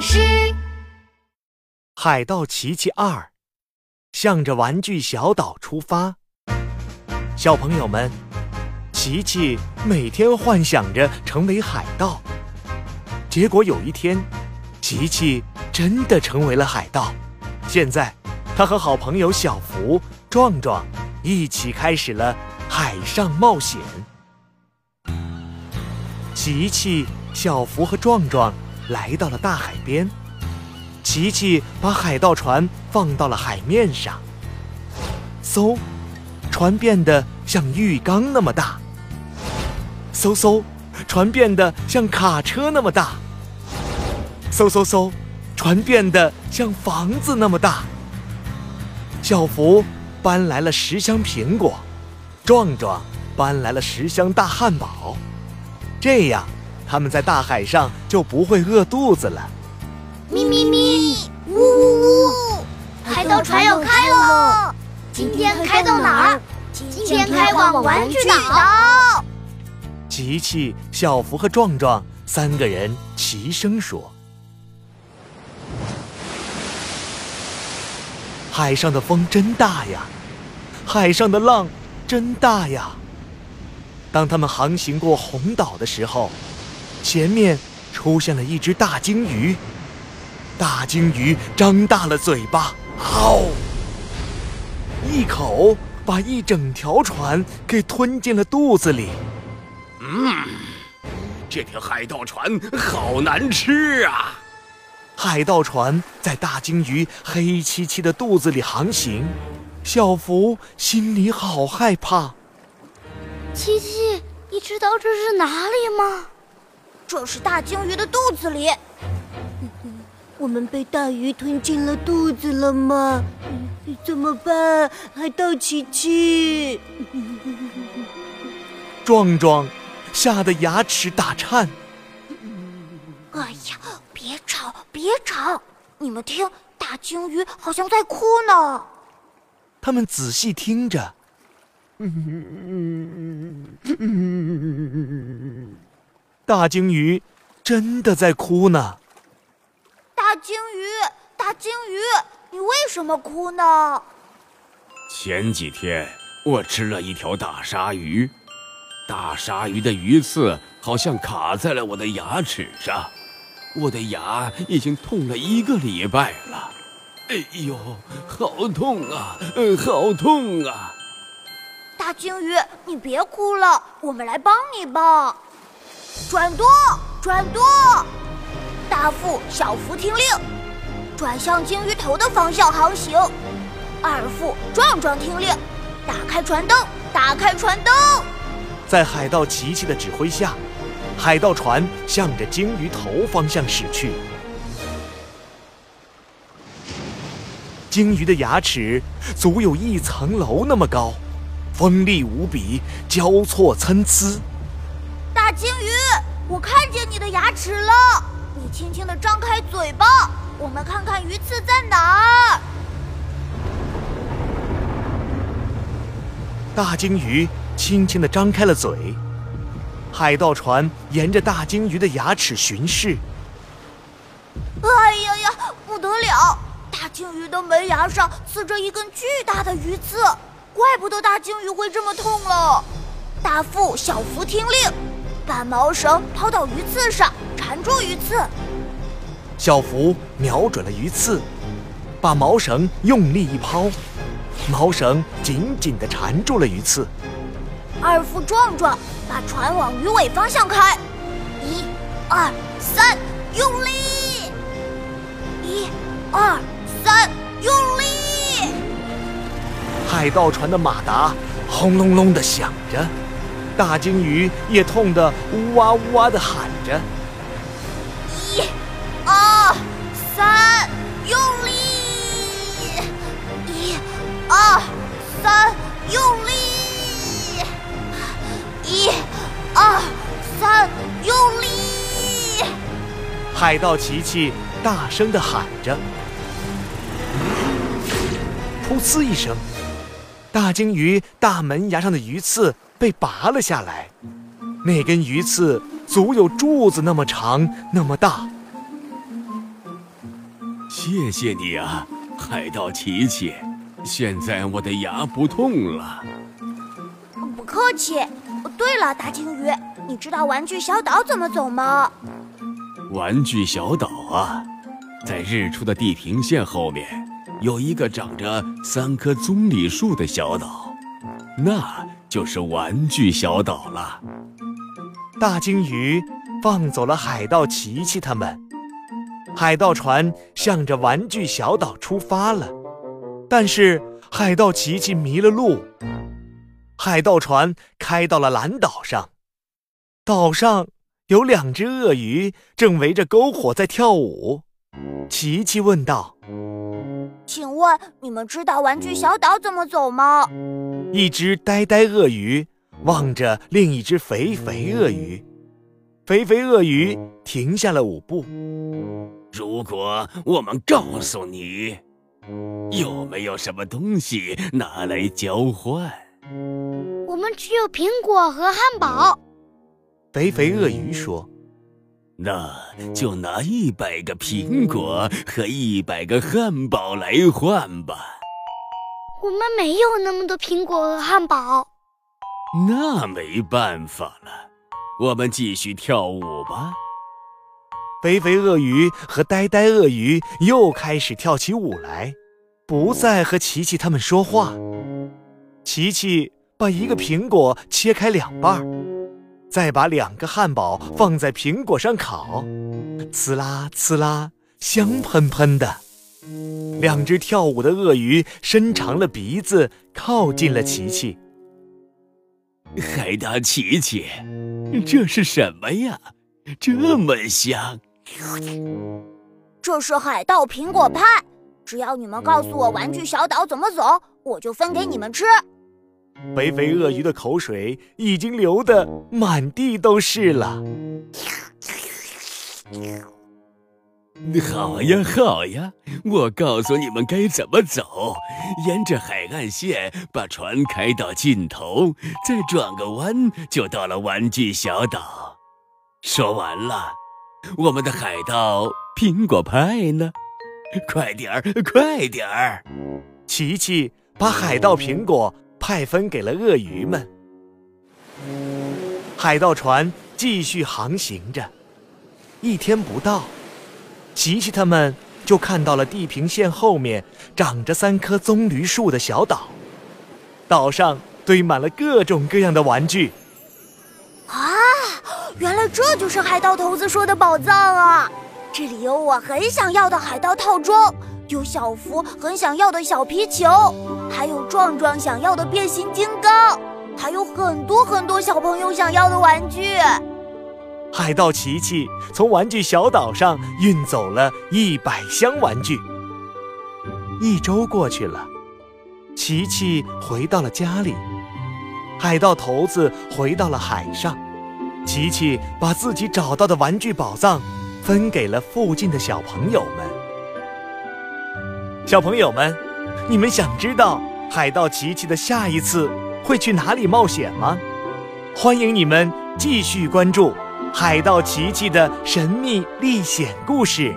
老师，海盗奇奇二，向着玩具小岛出发。小朋友们，奇奇每天幻想着成为海盗，结果有一天，奇奇真的成为了海盗。现在，他和好朋友小福、壮壮一起开始了海上冒险。奇奇、小福和壮壮。来到了大海边，琪琪把海盗船放到了海面上。嗖，船变得像浴缸那么大。嗖嗖，船变得像卡车那么大。嗖嗖嗖，船变得像房子那么大。小福搬来了十箱苹果，壮壮搬来了十箱大汉堡，这样。他们在大海上就不会饿肚子了。咪咪咪，呜呜呜！海盗船要开了，今天开到哪儿？今天开往玩具岛。琪琪、小福和壮壮三个人齐声说：“海上的风真大呀，海上的浪真大呀。”当他们航行过红岛的时候。前面出现了一只大鲸鱼，大鲸鱼张大了嘴巴，嗷！一口把一整条船给吞进了肚子里。嗯，这条海盗船好难吃啊！海盗船在大鲸鱼黑漆漆的肚子里航行，小福心里好害怕。七七，你知道这是哪里吗？这是大鲸鱼的肚子里，我们被大鱼吞进了肚子了吗？怎么办？海盗奇奇，壮壮吓得牙齿打颤。哎呀，别吵，别吵！你们听，大鲸鱼好像在哭呢。他们仔细听着。大鲸鱼真的在哭呢。大鲸鱼，大鲸鱼，你为什么哭呢？前几天我吃了一条大鲨鱼，大鲨鱼的鱼刺好像卡在了我的牙齿上，我的牙已经痛了一个礼拜了。哎呦，好痛啊，好痛啊！大鲸鱼，你别哭了，我们来帮你吧。转舵，转舵！大副、小福听令，转向鲸鱼头的方向航行。二副、壮壮听令，打开船灯，打开船灯。在海盗琪琪的指挥下，海盗船向着鲸鱼头方向驶去。鲸鱼的牙齿足有一层楼那么高，锋利无比，交错参差。大鲸鱼，我看见你的牙齿了。你轻轻的张开嘴巴，我们看看鱼刺在哪儿。大鲸鱼轻轻的张开了嘴，海盗船沿着大鲸鱼的牙齿巡视。哎呀呀，不得了！大鲸鱼的门牙上刺着一根巨大的鱼刺，怪不得大鲸鱼会这么痛了。大副、小福听令。把毛绳抛到鱼刺上，缠住鱼刺。小福瞄准了鱼刺，把毛绳用力一抛，毛绳紧紧地缠住了鱼刺。二副壮壮把船往鱼尾方向开，一、二、三，用力！一、二、三，用力！海盗船的马达轰隆隆地响着。大鲸鱼也痛得呜哇呜哇的喊着：“一、二、三，用力！一、二、三，用力！一、二、三，用力！”海盗琪琪大声的喊着。噗呲一声，大鲸鱼大门牙上的鱼刺。被拔了下来，那根鱼刺足有柱子那么长，那么大。谢谢你啊，海盗琪琪。现在我的牙不痛了。不客气。对了，大鲸鱼，你知道玩具小岛怎么走吗？玩具小岛啊，在日出的地平线后面，有一个长着三棵棕榈树的小岛，那就是玩具小岛了。大鲸鱼放走了海盗琪琪他们，海盗船向着玩具小岛出发了。但是海盗琪琪迷了路，海盗船开到了蓝岛上，岛上有两只鳄鱼正围着篝火在跳舞。琪琪问道：“请问你们知道玩具小岛怎么走吗？”一只呆呆鳄鱼。望着另一只肥肥鳄鱼，肥肥鳄鱼停下了舞步。如果我们告诉你，有没有什么东西拿来交换？我们只有苹果和汉堡。肥肥鳄鱼说：“那就拿一百个苹果和一百个汉堡来换吧。”我们没有那么多苹果和汉堡。那没办法了，我们继续跳舞吧。肥肥鳄鱼和呆呆鳄鱼又开始跳起舞来，不再和琪琪他们说话。琪琪把一个苹果切开两半，再把两个汉堡放在苹果上烤，呲啦呲啦，香喷喷的。两只跳舞的鳄鱼伸长了鼻子，靠近了琪琪。海盗琪琪，这是什么呀？这么香！这是海盗苹果派，只要你们告诉我玩具小岛怎么走，我就分给你们吃。肥肥鳄鱼的口水已经流得满地都是了。好呀，好呀，我告诉你们该怎么走。沿着海岸线，把船开到尽头，再转个弯，就到了玩具小岛。说完了，我们的海盗苹果派呢？快点儿，快点儿！琪琪把海盗苹果派分给了鳄鱼们。海盗船继续航行着，一天不到。琪琪他们就看到了地平线后面长着三棵棕榈树的小岛，岛上堆满了各种各样的玩具。啊，原来这就是海盗头子说的宝藏啊！这里有我很想要的海盗套装，有小福很想要的小皮球，还有壮壮想要的变形金刚，还有很多很多小朋友想要的玩具。海盗琪琪从玩具小岛上运走了一百箱玩具。一周过去了，琪琪回到了家里，海盗头子回到了海上。琪琪把自己找到的玩具宝藏分给了附近的小朋友们。小朋友们，你们想知道海盗琪琪的下一次会去哪里冒险吗？欢迎你们继续关注。海盗奇奇的神秘历险故事。